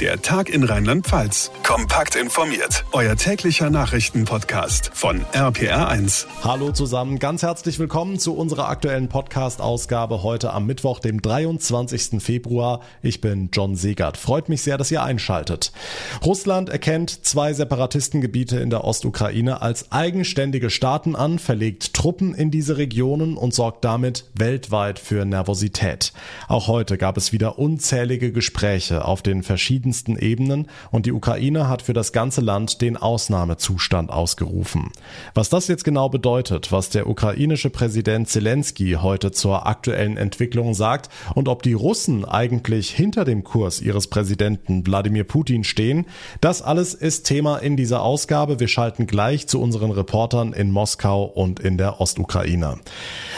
Der Tag in Rheinland-Pfalz. Kompakt informiert. Euer täglicher Nachrichtenpodcast von RPR1. Hallo zusammen, ganz herzlich willkommen zu unserer aktuellen Podcast-Ausgabe heute am Mittwoch, dem 23. Februar. Ich bin John Segert. Freut mich sehr, dass ihr einschaltet. Russland erkennt zwei Separatistengebiete in der Ostukraine als eigenständige Staaten an, verlegt Truppen in diese Regionen und sorgt damit weltweit für Nervosität. Auch heute gab es wieder unzählige Gespräche auf den verschiedenen verschiedensten Ebenen und die Ukraine hat für das ganze Land den Ausnahmezustand ausgerufen. Was das jetzt genau bedeutet, was der ukrainische Präsident Zelensky heute zur aktuellen Entwicklung sagt und ob die Russen eigentlich hinter dem Kurs ihres Präsidenten Wladimir Putin stehen, das alles ist Thema in dieser Ausgabe. Wir schalten gleich zu unseren Reportern in Moskau und in der Ostukraine.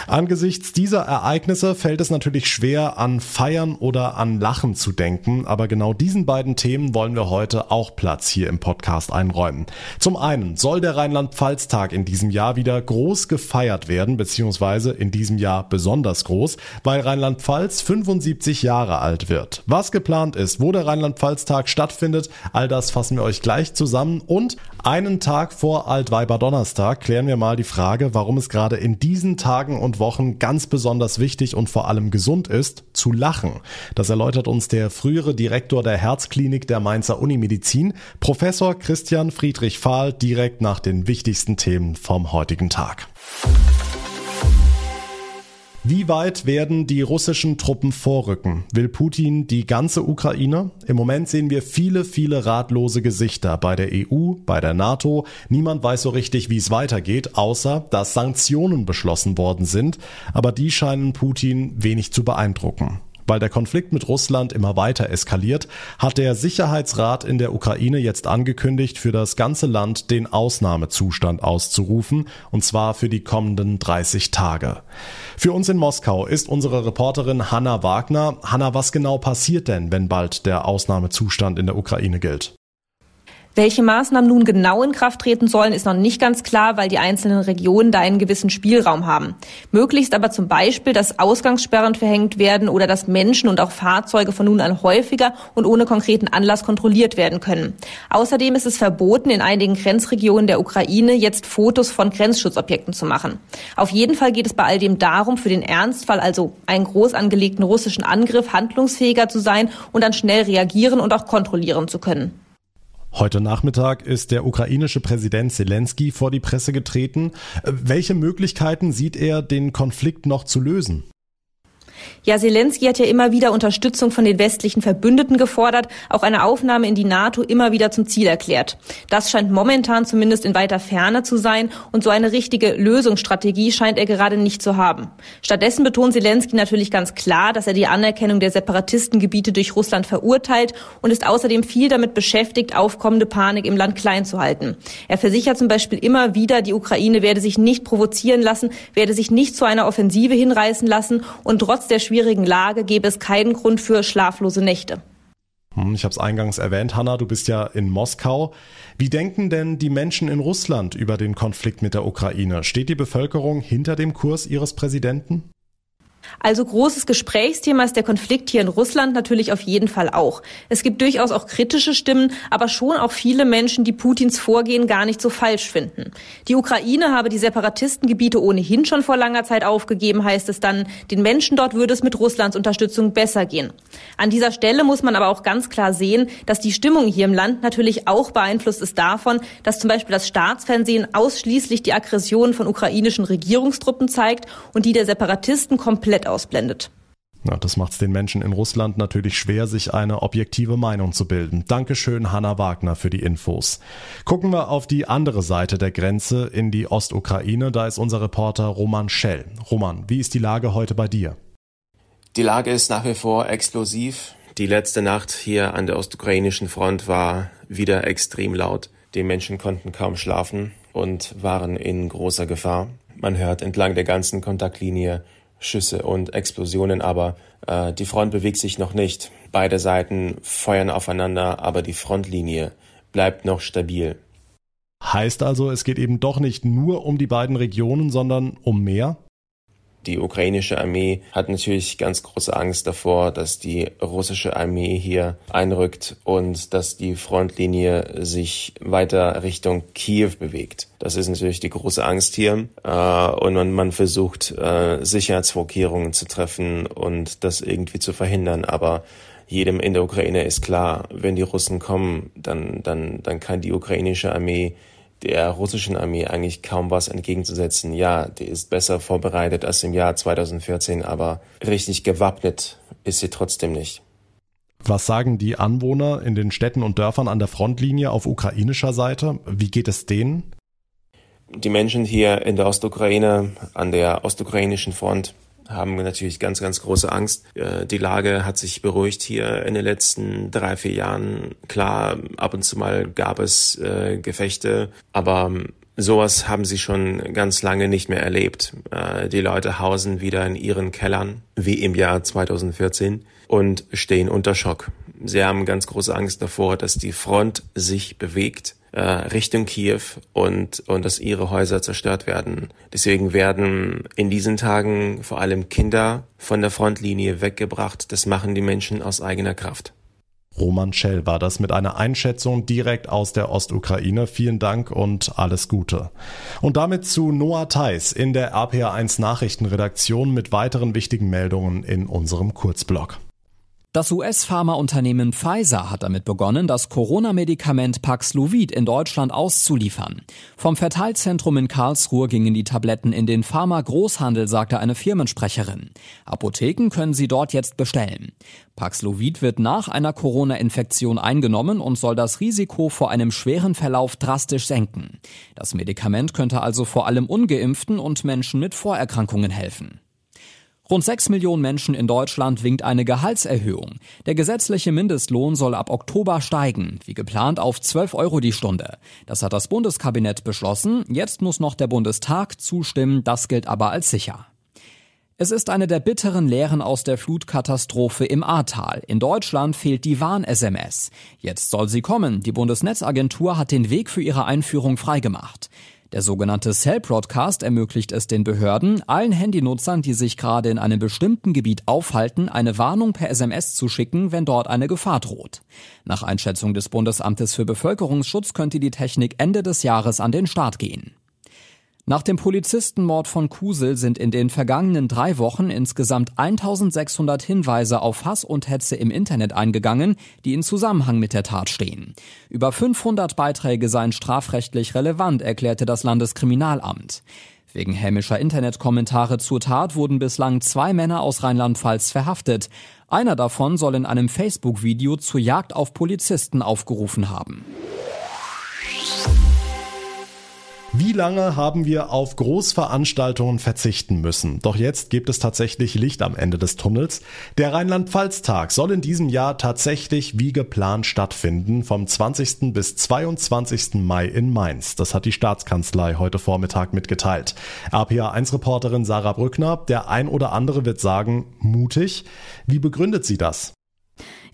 Angesichts dieser Ereignisse fällt es natürlich schwer, an Feiern oder an Lachen zu denken, aber genau diesen beiden Themen wollen wir heute auch Platz hier im Podcast einräumen. Zum einen soll der Rheinland-Pfalz-Tag in diesem Jahr wieder groß gefeiert werden, beziehungsweise in diesem Jahr besonders groß, weil Rheinland-Pfalz 75 Jahre alt wird. Was geplant ist, wo der Rheinland-Pfalz-Tag stattfindet, all das fassen wir euch gleich zusammen und einen Tag vor Altweiber-Donnerstag klären wir mal die Frage, warum es gerade in diesen Tagen und Wochen ganz besonders wichtig und vor allem gesund ist, zu lachen. Das erläutert uns der frühere Direktor der Herzklinik der Mainzer Unimedizin, Professor Christian Friedrich Fahl, direkt nach den wichtigsten Themen vom heutigen Tag. Wie weit werden die russischen Truppen vorrücken? Will Putin die ganze Ukraine? Im Moment sehen wir viele, viele ratlose Gesichter bei der EU, bei der NATO. Niemand weiß so richtig, wie es weitergeht, außer dass Sanktionen beschlossen worden sind. Aber die scheinen Putin wenig zu beeindrucken. Weil der Konflikt mit Russland immer weiter eskaliert, hat der Sicherheitsrat in der Ukraine jetzt angekündigt, für das ganze Land den Ausnahmezustand auszurufen, und zwar für die kommenden 30 Tage. Für uns in Moskau ist unsere Reporterin Hanna Wagner. Hanna, was genau passiert denn, wenn bald der Ausnahmezustand in der Ukraine gilt? Welche Maßnahmen nun genau in Kraft treten sollen, ist noch nicht ganz klar, weil die einzelnen Regionen da einen gewissen Spielraum haben. Möglichst aber zum Beispiel, dass Ausgangssperren verhängt werden oder dass Menschen und auch Fahrzeuge von nun an häufiger und ohne konkreten Anlass kontrolliert werden können. Außerdem ist es verboten, in einigen Grenzregionen der Ukraine jetzt Fotos von Grenzschutzobjekten zu machen. Auf jeden Fall geht es bei all dem darum, für den Ernstfall, also einen groß angelegten russischen Angriff, handlungsfähiger zu sein und dann schnell reagieren und auch kontrollieren zu können. Heute Nachmittag ist der ukrainische Präsident Zelensky vor die Presse getreten. Welche Möglichkeiten sieht er, den Konflikt noch zu lösen? Ja, Zelensky hat ja immer wieder Unterstützung von den westlichen Verbündeten gefordert, auch eine Aufnahme in die NATO immer wieder zum Ziel erklärt. Das scheint momentan zumindest in weiter Ferne zu sein und so eine richtige Lösungsstrategie scheint er gerade nicht zu haben. Stattdessen betont Zelensky natürlich ganz klar, dass er die Anerkennung der Separatistengebiete durch Russland verurteilt und ist außerdem viel damit beschäftigt, aufkommende Panik im Land klein zu halten. Er versichert zum Beispiel immer wieder, die Ukraine werde sich nicht provozieren lassen, werde sich nicht zu einer Offensive hinreißen lassen und trotz der schwierigen Lage gäbe es keinen Grund für schlaflose Nächte. Hm, ich habe es eingangs erwähnt, Hanna, du bist ja in Moskau. Wie denken denn die Menschen in Russland über den Konflikt mit der Ukraine? Steht die Bevölkerung hinter dem Kurs ihres Präsidenten? Also großes Gesprächsthema ist der Konflikt hier in Russland natürlich auf jeden Fall auch. Es gibt durchaus auch kritische Stimmen, aber schon auch viele Menschen, die Putins Vorgehen gar nicht so falsch finden. Die Ukraine habe die Separatistengebiete ohnehin schon vor langer Zeit aufgegeben, heißt es dann. Den Menschen dort würde es mit Russlands Unterstützung besser gehen. An dieser Stelle muss man aber auch ganz klar sehen, dass die Stimmung hier im Land natürlich auch beeinflusst ist davon, dass zum Beispiel das Staatsfernsehen ausschließlich die Aggression von ukrainischen Regierungstruppen zeigt und die der Separatisten komplett komplett ausblendet. Ja, das macht es den Menschen in Russland natürlich schwer, sich eine objektive Meinung zu bilden. Dankeschön, Hanna Wagner, für die Infos. Gucken wir auf die andere Seite der Grenze in die Ostukraine. Da ist unser Reporter Roman Schell. Roman, wie ist die Lage heute bei dir? Die Lage ist nach wie vor explosiv. Die letzte Nacht hier an der ostukrainischen Front war wieder extrem laut. Die Menschen konnten kaum schlafen und waren in großer Gefahr. Man hört entlang der ganzen Kontaktlinie Schüsse und Explosionen, aber äh, die Front bewegt sich noch nicht. Beide Seiten feuern aufeinander, aber die Frontlinie bleibt noch stabil. Heißt also, es geht eben doch nicht nur um die beiden Regionen, sondern um mehr? Die ukrainische Armee hat natürlich ganz große Angst davor, dass die russische Armee hier einrückt und dass die Frontlinie sich weiter Richtung Kiew bewegt. Das ist natürlich die große Angst hier. Äh, und man, versucht, äh, Sicherheitsvorkehrungen zu treffen und das irgendwie zu verhindern. Aber jedem in der Ukraine ist klar, wenn die Russen kommen, dann, dann, dann kann die ukrainische Armee der russischen Armee eigentlich kaum was entgegenzusetzen. Ja, die ist besser vorbereitet als im Jahr 2014, aber richtig gewappnet ist sie trotzdem nicht. Was sagen die Anwohner in den Städten und Dörfern an der Frontlinie auf ukrainischer Seite? Wie geht es denen? Die Menschen hier in der Ostukraine, an der ostukrainischen Front, haben natürlich ganz, ganz große Angst. Äh, die Lage hat sich beruhigt hier in den letzten drei, vier Jahren. Klar, ab und zu mal gab es äh, Gefechte, aber ähm, sowas haben sie schon ganz lange nicht mehr erlebt. Äh, die Leute hausen wieder in ihren Kellern, wie im Jahr 2014, und stehen unter Schock. Sie haben ganz große Angst davor, dass die Front sich bewegt äh, Richtung Kiew und, und dass ihre Häuser zerstört werden. Deswegen werden in diesen Tagen vor allem Kinder von der Frontlinie weggebracht. Das machen die Menschen aus eigener Kraft. Roman Schell war das mit einer Einschätzung direkt aus der Ostukraine. Vielen Dank und alles Gute. Und damit zu Noah Theis in der RPA1 Nachrichtenredaktion mit weiteren wichtigen Meldungen in unserem Kurzblog. Das US-Pharmaunternehmen Pfizer hat damit begonnen, das Corona-Medikament Paxlovid in Deutschland auszuliefern. Vom Verteilzentrum in Karlsruhe gingen die Tabletten in den Pharma-Großhandel, sagte eine Firmensprecherin. Apotheken können sie dort jetzt bestellen. Paxlovid wird nach einer Corona-Infektion eingenommen und soll das Risiko vor einem schweren Verlauf drastisch senken. Das Medikament könnte also vor allem ungeimpften und Menschen mit Vorerkrankungen helfen. Rund sechs Millionen Menschen in Deutschland winkt eine Gehaltserhöhung. Der gesetzliche Mindestlohn soll ab Oktober steigen, wie geplant auf 12 Euro die Stunde. Das hat das Bundeskabinett beschlossen. Jetzt muss noch der Bundestag zustimmen. Das gilt aber als sicher. Es ist eine der bitteren Lehren aus der Flutkatastrophe im Ahrtal. In Deutschland fehlt die Warn-SMS. Jetzt soll sie kommen. Die Bundesnetzagentur hat den Weg für ihre Einführung freigemacht. Der sogenannte Cell Broadcast ermöglicht es den Behörden, allen Handynutzern, die sich gerade in einem bestimmten Gebiet aufhalten, eine Warnung per SMS zu schicken, wenn dort eine Gefahr droht. Nach Einschätzung des Bundesamtes für Bevölkerungsschutz könnte die Technik Ende des Jahres an den Start gehen. Nach dem Polizistenmord von Kusel sind in den vergangenen drei Wochen insgesamt 1600 Hinweise auf Hass und Hetze im Internet eingegangen, die in Zusammenhang mit der Tat stehen. Über 500 Beiträge seien strafrechtlich relevant, erklärte das Landeskriminalamt. Wegen hämischer Internetkommentare zur Tat wurden bislang zwei Männer aus Rheinland-Pfalz verhaftet. Einer davon soll in einem Facebook-Video zur Jagd auf Polizisten aufgerufen haben. Wie lange haben wir auf Großveranstaltungen verzichten müssen? Doch jetzt gibt es tatsächlich Licht am Ende des Tunnels. Der Rheinland-Pfalz-Tag soll in diesem Jahr tatsächlich wie geplant stattfinden, vom 20. bis 22. Mai in Mainz. Das hat die Staatskanzlei heute Vormittag mitgeteilt. RPA1-Reporterin Sarah Brückner, der ein oder andere wird sagen, mutig. Wie begründet sie das?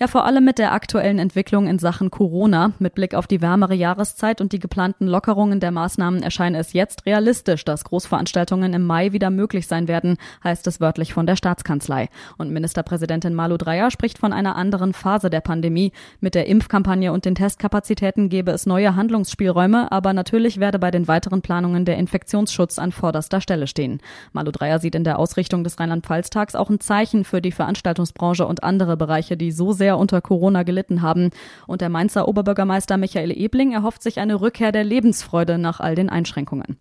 Ja, vor allem mit der aktuellen Entwicklung in Sachen Corona. Mit Blick auf die wärmere Jahreszeit und die geplanten Lockerungen der Maßnahmen erscheint es jetzt realistisch, dass Großveranstaltungen im Mai wieder möglich sein werden, heißt es wörtlich von der Staatskanzlei. Und Ministerpräsidentin Malu Dreyer spricht von einer anderen Phase der Pandemie. Mit der Impfkampagne und den Testkapazitäten gebe es neue Handlungsspielräume, aber natürlich werde bei den weiteren Planungen der Infektionsschutz an vorderster Stelle stehen. Malu Dreyer sieht in der Ausrichtung des Rheinland-Pfalz-Tags auch ein Zeichen für die Veranstaltungsbranche und andere Bereiche, die so sehr sehr unter Corona gelitten haben. Und der Mainzer Oberbürgermeister Michael Ebling erhofft sich eine Rückkehr der Lebensfreude nach all den Einschränkungen.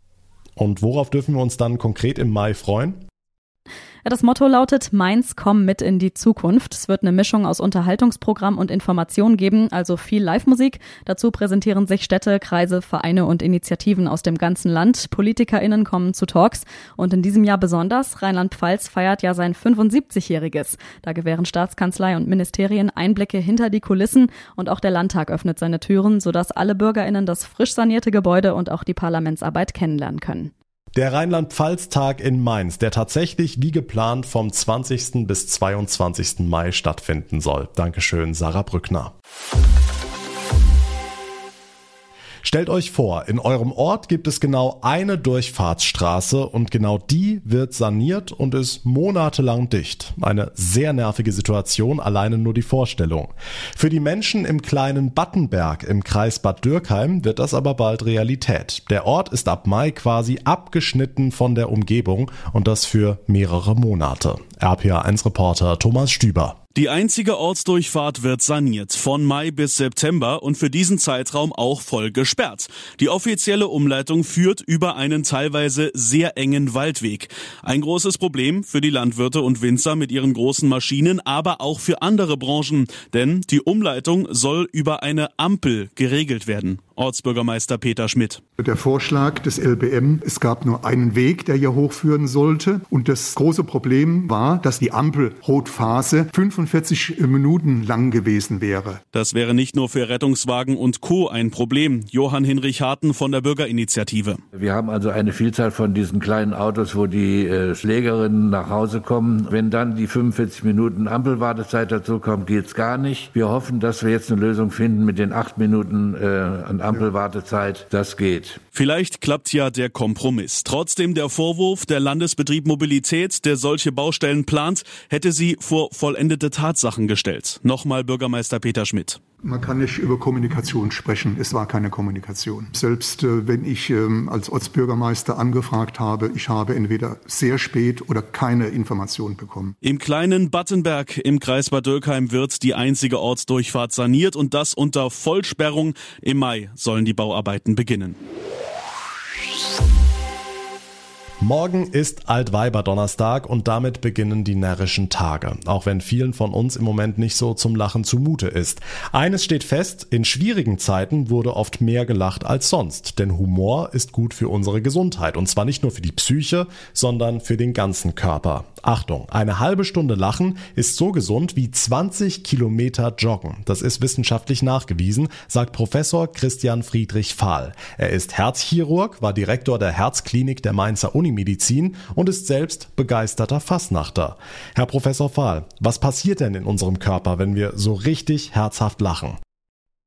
Und worauf dürfen wir uns dann konkret im Mai freuen? Das Motto lautet Mainz komm mit in die Zukunft. Es wird eine Mischung aus Unterhaltungsprogramm und Information geben, also viel Live-Musik. Dazu präsentieren sich Städte, Kreise, Vereine und Initiativen aus dem ganzen Land. PolitikerInnen kommen zu Talks und in diesem Jahr besonders Rheinland-Pfalz feiert ja sein 75-jähriges. Da gewähren Staatskanzlei und Ministerien Einblicke hinter die Kulissen und auch der Landtag öffnet seine Türen, sodass alle BürgerInnen das frisch sanierte Gebäude und auch die Parlamentsarbeit kennenlernen können. Der Rheinland-Pfalz-Tag in Mainz, der tatsächlich wie geplant vom 20. bis 22. Mai stattfinden soll. Dankeschön, Sarah Brückner. Stellt euch vor, in eurem Ort gibt es genau eine Durchfahrtsstraße und genau die wird saniert und ist monatelang dicht. Eine sehr nervige Situation, alleine nur die Vorstellung. Für die Menschen im kleinen Battenberg im Kreis Bad Dürkheim wird das aber bald Realität. Der Ort ist ab Mai quasi abgeschnitten von der Umgebung und das für mehrere Monate. RPA1-Reporter Thomas Stüber. Die einzige Ortsdurchfahrt wird saniert, von Mai bis September und für diesen Zeitraum auch voll gesperrt. Die offizielle Umleitung führt über einen teilweise sehr engen Waldweg. Ein großes Problem für die Landwirte und Winzer mit ihren großen Maschinen, aber auch für andere Branchen, denn die Umleitung soll über eine Ampel geregelt werden. Ortsbürgermeister Peter Schmidt. Der Vorschlag des LBM, es gab nur einen Weg, der hier hochführen sollte. Und das große Problem war, dass die Ampelrotphase 45 Minuten lang gewesen wäre. Das wäre nicht nur für Rettungswagen und Co. ein Problem. Johann Hinrich Harten von der Bürgerinitiative. Wir haben also eine Vielzahl von diesen kleinen Autos, wo die äh, Schlägerinnen nach Hause kommen. Wenn dann die 45 Minuten Ampelwartezeit dazu kommt, geht's gar nicht. Wir hoffen, dass wir jetzt eine Lösung finden mit den acht Minuten äh, an Ampel Ampelwartezeit, das geht. Vielleicht klappt ja der Kompromiss. Trotzdem der Vorwurf, der Landesbetrieb Mobilität, der solche Baustellen plant, hätte sie vor vollendete Tatsachen gestellt. Nochmal Bürgermeister Peter Schmidt. Man kann nicht über Kommunikation sprechen. Es war keine Kommunikation. Selbst äh, wenn ich ähm, als Ortsbürgermeister angefragt habe, ich habe entweder sehr spät oder keine Information bekommen. Im kleinen Battenberg im Kreis Bad Dürkheim wird die einzige Ortsdurchfahrt saniert und das unter Vollsperrung. Im Mai sollen die Bauarbeiten beginnen. Morgen ist Altweiber-Donnerstag und damit beginnen die närrischen Tage, auch wenn vielen von uns im Moment nicht so zum Lachen zumute ist. Eines steht fest, in schwierigen Zeiten wurde oft mehr gelacht als sonst, denn Humor ist gut für unsere Gesundheit und zwar nicht nur für die Psyche, sondern für den ganzen Körper. Achtung, eine halbe Stunde Lachen ist so gesund wie 20 Kilometer Joggen. Das ist wissenschaftlich nachgewiesen, sagt Professor Christian Friedrich Fahl. Er ist Herzchirurg, war Direktor der Herzklinik der Mainzer Unimedizin und ist selbst begeisterter Fassnachter. Herr Professor Fahl, was passiert denn in unserem Körper, wenn wir so richtig herzhaft lachen?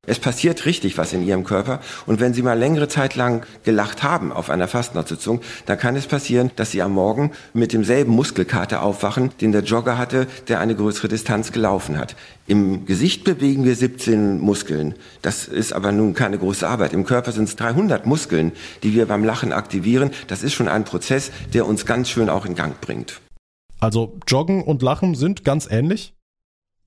Es passiert richtig was in Ihrem Körper. Und wenn Sie mal längere Zeit lang gelacht haben auf einer Fastnachtsitzung, dann kann es passieren, dass Sie am Morgen mit demselben Muskelkater aufwachen, den der Jogger hatte, der eine größere Distanz gelaufen hat. Im Gesicht bewegen wir 17 Muskeln. Das ist aber nun keine große Arbeit. Im Körper sind es 300 Muskeln, die wir beim Lachen aktivieren. Das ist schon ein Prozess, der uns ganz schön auch in Gang bringt. Also Joggen und Lachen sind ganz ähnlich?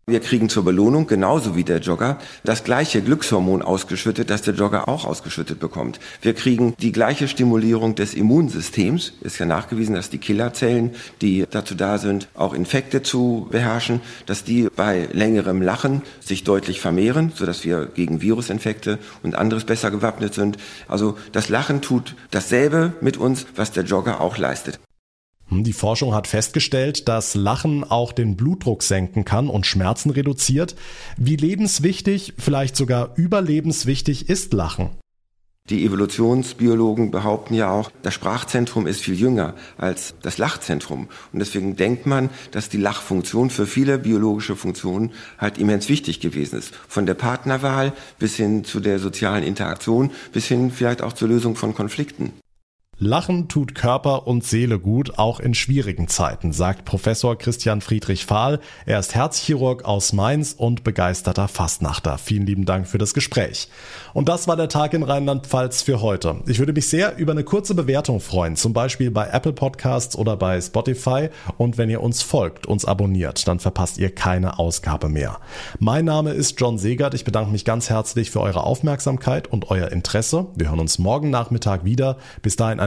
Wir kriegen zur Belohnung, genauso wie der Jogger, das gleiche Glückshormon ausgeschüttet, das der Jogger auch ausgeschüttet bekommt. Wir kriegen die gleiche Stimulierung des Immunsystems. Ist ja nachgewiesen, dass die Killerzellen, die dazu da sind, auch Infekte zu beherrschen, dass die bei längerem Lachen sich deutlich vermehren, sodass wir gegen Virusinfekte und anderes besser gewappnet sind. Also das Lachen tut dasselbe mit uns, was der Jogger auch leistet. Hm, die Forschung hat festgestellt, dass Lachen auch den Blutdruck senken kann und Schmerzen reduziert. Wie lebenswichtig, vielleicht sogar überlebenswichtig ist Lachen? Die Evolutionsbiologen behaupten ja auch, das Sprachzentrum ist viel jünger als das Lachzentrum. Und deswegen denkt man, dass die Lachfunktion für viele biologische Funktionen halt immens wichtig gewesen ist. Von der Partnerwahl bis hin zu der sozialen Interaktion, bis hin vielleicht auch zur Lösung von Konflikten. Lachen tut Körper und Seele gut, auch in schwierigen Zeiten, sagt Professor Christian Friedrich Fahl. Er ist Herzchirurg aus Mainz und begeisterter Fastnachter. Vielen lieben Dank für das Gespräch. Und das war der Tag in Rheinland-Pfalz für heute. Ich würde mich sehr über eine kurze Bewertung freuen, zum Beispiel bei Apple Podcasts oder bei Spotify. Und wenn ihr uns folgt, uns abonniert, dann verpasst ihr keine Ausgabe mehr. Mein Name ist John Segert. Ich bedanke mich ganz herzlich für eure Aufmerksamkeit und euer Interesse. Wir hören uns morgen Nachmittag wieder. Bis dahin